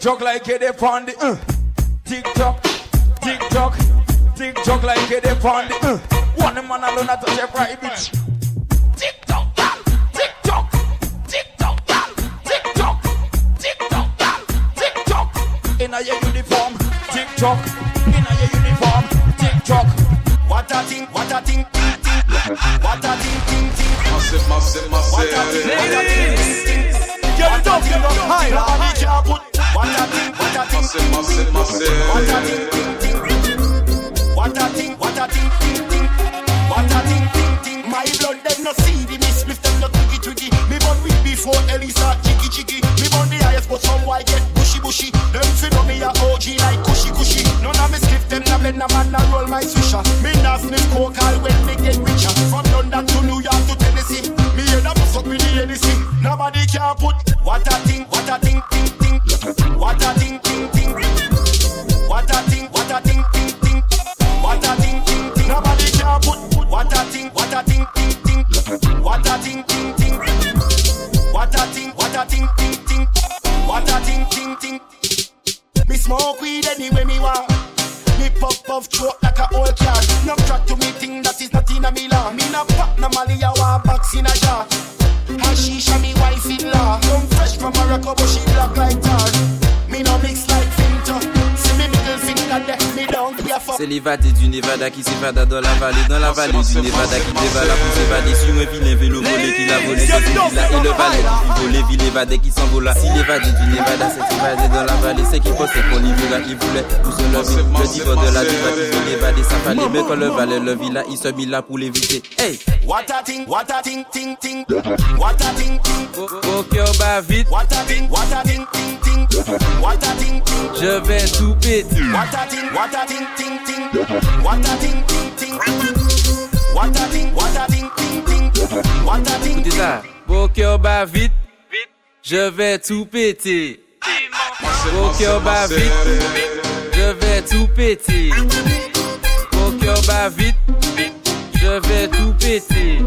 Tick tock like it upon the uh. Tick tock, tick tock, tick tock like it upon the uh. One man alone at touch a private. Tick tock, gal, tick tock, tick tock, gal, tick tock, tick tock, gal, tick tock. In a your uniform, tick tock. In a your uniform, tick tock. What a thing, what a thing, ting ting. What a thing, ting ting. Massive, massive, What a thing, what a thing, ting ting. Get up, get up, high, Nobody can What a thing, ting ting. What a thing, what a thing, ting ting. What a thing, ting ting. My blood them no see the miss, them no twiggy twiggy. Me born with before Elisa chicky chicky. Me born the highest, but some white get bushy bushy. Them fi know me a OG like cushy cushy. None of me skip them, na blend a man na roll my swisher. Me nah coke all when me get from Morocco, but she black like tar. Me no mix C'est l'évadé du Nevada qui s'évada dans la vallée, dans la vallée du Nevada qui dévala pour s'évader sur un vilain vélo volé qui l'a volé dans une villa et le valet qui voler, ville évadé qui s'envola. Si l'évadé du Nevada s'est évadé dans la vallée, c'est qu'il pensait qu'on y villa, il voulait tout se lever. Le diva de la diva qui veut l'évader, ça fallait, mais quand le valet le villa, il se mit là pour l'éviter. Hey! What a thing, what a thing, ting ting. What a thing, ting. Au vite, What a thing, what a thing, ting ting. What a thing, ting. je vais tout péter. What a thing, what a thing, ting ting. What a thing, ting ting. What a thing, what a thing, ting ting. What a thing, Écoutez ça. Au cœur bat vite, je vais tout péter. Au cœur bat vite, je vais tout péter. Au cœur bat vite, je vais tout péter.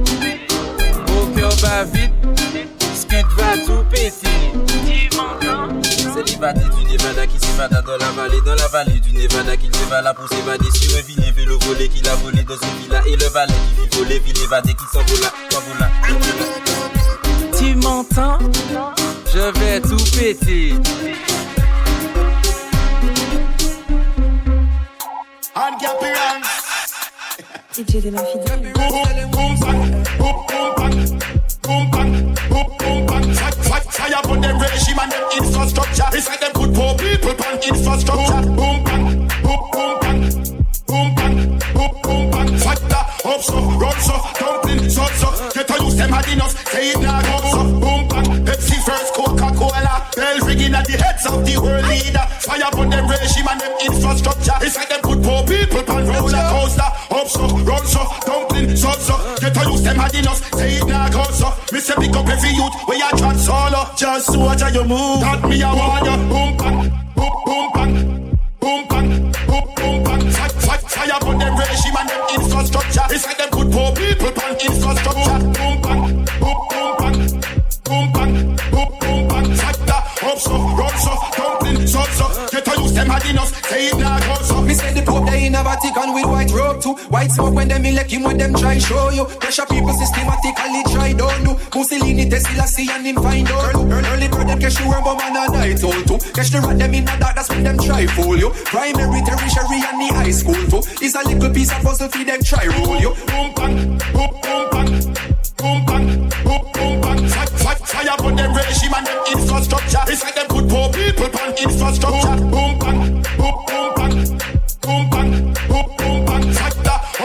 Au cœur bat vite, Skid va tout péter. C'est l'évadé du Nevada qui s'évada dans la vallée, dans la vallée du Nevada qui dévala pour s'évader sur un vilain vélo volé qu'il a volé dans une villa et le valet qui fit voler, ville évadée qui s'envola, s'envola. Tu m'entends Je vais tout péter. and get the hands. DJ It's like them put poor people on infrastructure. Boom, bang, boom, boom, bang, boom, bang, boom, boom, bang. Fire up so, run so, dumpling so, so. Get to use them hard enough. Say it now, go so. Boom, bang, Pepsi first, Coca-Cola. Bell ringing at the heads of the world leader. Fire on them regime and them infrastructure. It's like them put poor people on roller coaster. Up so, run so, dumpling so, so. Get to use them hard enough. Say it now, go so. Me pick up every youth where you try solo. Just watch how you move. That me a want you. Boom, Mussolini, Tesla, see and him find out. Early, early bird them catch you worm bomb and a night old too. Catch the rat them in the dark, that's when them try fool you. Primary, tertiary and the high school too. It's a little piece of puzzle for them try roll you. Boom, bang, boom, boom, bang. Boom, bang, boom, boom, bang. Fi- fi- Fire on them regime and them infrastructure. It's like them put poor people on infrastructure. Boom, bang,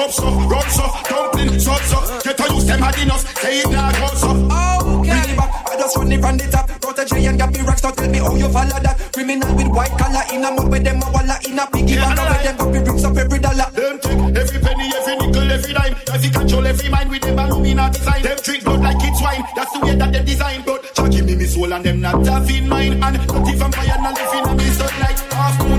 up so, run so, dumpling so, so. Get to use them hard enough. Say it now, go so. Oh, okay. back. I just run it from the top. Protege and Gappy rocks. Now tell me how you follow that. Criminal with white collar in a mud with them a walla in a piggy Yeah, bank. Where them Gappy brings up every dollar. Them take every penny, every nickel, every dime. If you control every mind with them Illuminati sign. Them drink blood like it's wine. That's the way that they design. But Jah me me soul and them not having mine. And not even fire, not living on the sunlight. Half moon,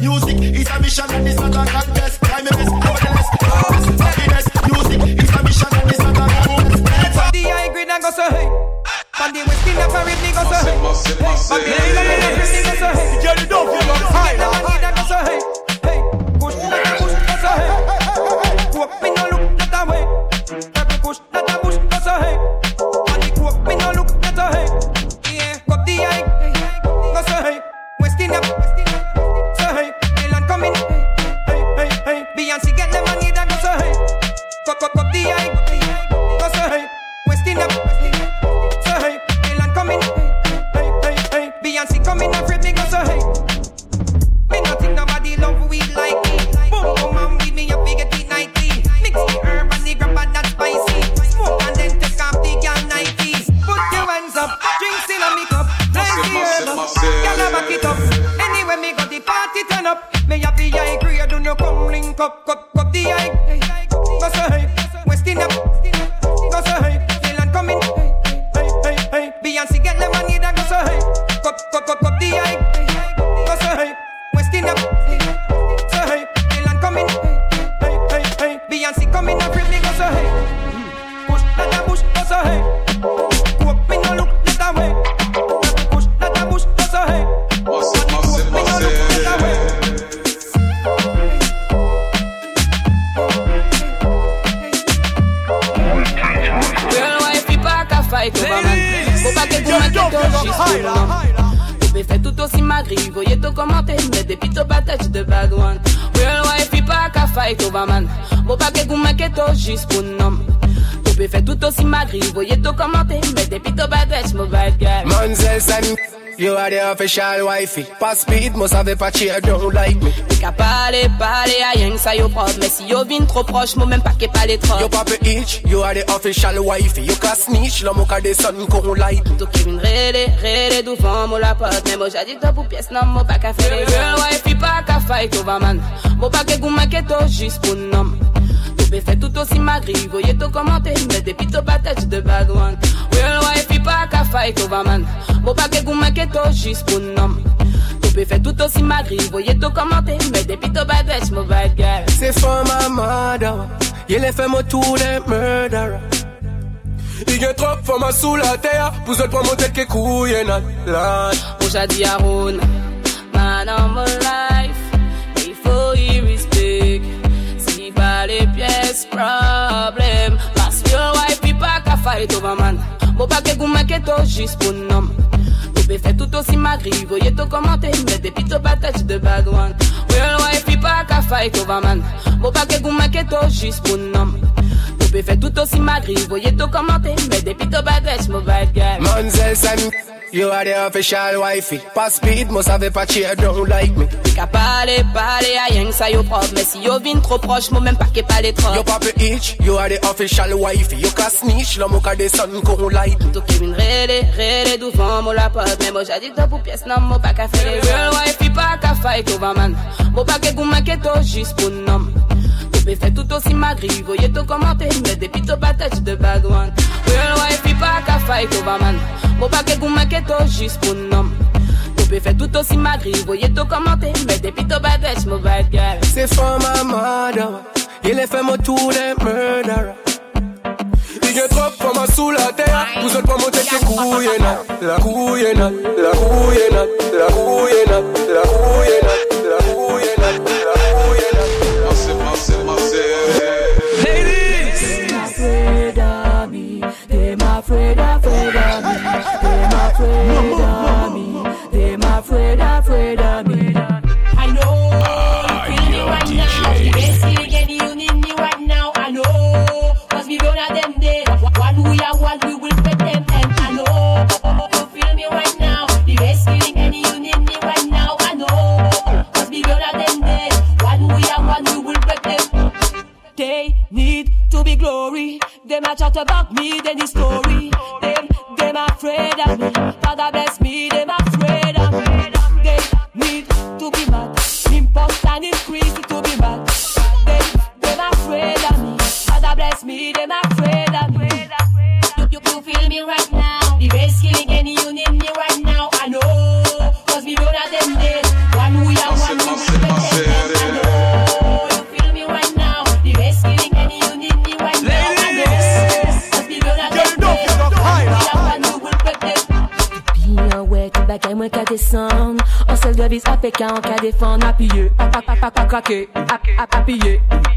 Music is a mission and it's not a contest. Time is powerless, happiness. Music is a mission and it's not a contest. From the high grade, I go so. From the west, in the parade, I go so. From the high grade, I. cop, cop, cop the eye jist pou nom Tou pe fè tout osi magri, voye tou komante Mè depi tou badwech, bad guy Manzel you are the official wifey. Pas speed, mou save pa cheer, don't like me. Mè ka pale, pale, yo si yo vin trop proche, mou mèm pa ke pale trop Yo pape itch, you are the official wifey. You ka snitch, lò mou ka de son like me. Vin la Girl wifey pa ka fay, tou va man Mou pa ke gouman ke to jist pou nom bébé, c'est tout aussi magri. Voyez tout commenter, mais des pito patates de bad one. Real wife, il pas qu'à fight over man. Bon, pas que goumé que tout juste pour nom. Tout fait tout aussi magri. Voyez tout commenter, mais des pito patates, mon bad girl. C'est for my mother. Y'a les femmes autour des murderers. Il y a trop de femmes sous la terre. Pour se prendre mon tête qui couille, et nan, lan. Bon, j'ai dit à Rune, man, I'm alive. biggest problem. Parce que wife puis pas qu'à fight over man? Mon paquet goumake to juste pour nom. Bébé fait tout aussi magri, voyez tout commenter, mais des pito patates de bad one. Real wife puis pas qu'à fight over man? Mon paquet goumake to juste pour nom. Bébé fait tout aussi magri, voyez tout commenter, mais des pito patates, mon bad guy. Monzel, you are the official wifey. Pas speed, must have a cheer, don't like me. Qu'à parler, parler à rien que ça yo propre Mais si yo vin trop proche, moi même pas qu'est pas les trop You papa itch, you are the official wifey. You can snitch, la moka de sun con light. Tout qui vient rêler, rêler devant moi la pote Mais moi dit toi pour pièce, non moi pas qu'à faire les girl wife il pas qu'à fight over man Moi pas que vous m'inquiétez juste pour nom Me fait tout aussi ma grille, voyez ton commentaire, mais depuis ton patate de bad one. Real wife, pas qu'à fight over man. Mon paquet goût maquette, juste pour nom. Tu peux faire tout aussi ma grille, voyez ton commentaire, mais depuis ton patate, mon bad girl. C'est for ma mother, il est fait mon tour de murder. Il y a trop pour ma sous la terre, vous êtes pas monter sur couille, la couille, la couille,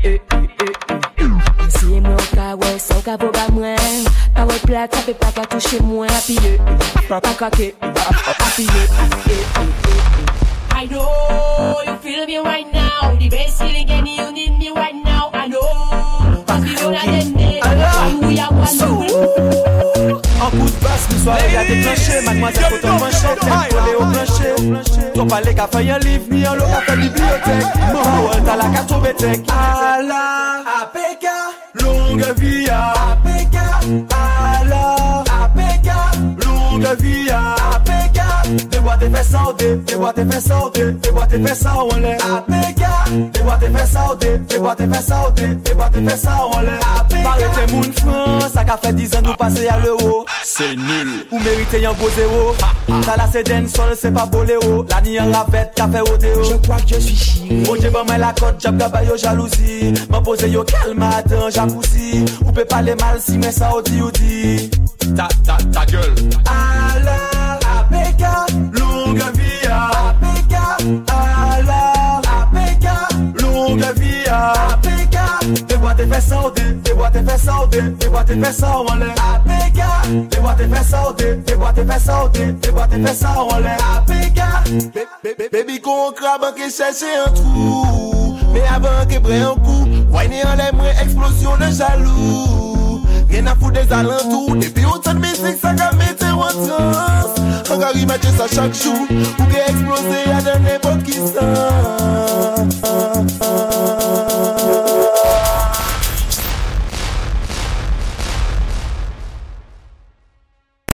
eh, eh, eh. Si mwen ka wè, son ka voga mwen Parol plat, sa pe pa ka touche mwen Apiye, pa pa krake Ap, ap, apiye eh, eh. I know you feel me right now. The best de basse, le soir il y a déclenché Mademoiselle faut ton manchette, t'aimes coller au plancher Ton palais qu'a fait un livre, ni un lot qu'a fait bibliothèque. Mon parole t'as la te fè saote, te boa te fè saote, te boa te fè sao en lè. Apeka, te boa te fè saote, te boa te fè saote, te boa te fè sao en lè. Apeka, pare te moun fran, sa ka fè 10 an nou pase ya l'euro. Se nul, ou merite yon go zéro. Ta la se den sol, se pa boléro, la ni yon ravette, ka fè odeo. Je crois que je suis chiré. Oje ban mè la kote, jab gaba yo jalousi. Mè pose yo kalma, atan japoussi. Ou pe pale mal si mè sa odi ou di. Ta, ta, ta gueule. Ah, fè saote, te boate fè saote, te boate fè sao an lè APK, te boate fè saote, te boate fè saote, te boate fè sao an lè APK Baby kon kraban ke chèche an trou. Me avan ke bre an kou Wine an lè mwen eksplosyon de jalou Gen apou de zalantou Depi ou tan mizik sa ka mette wantrans An gari matye sa chak chou Ou ke eksplose a den nepot ki san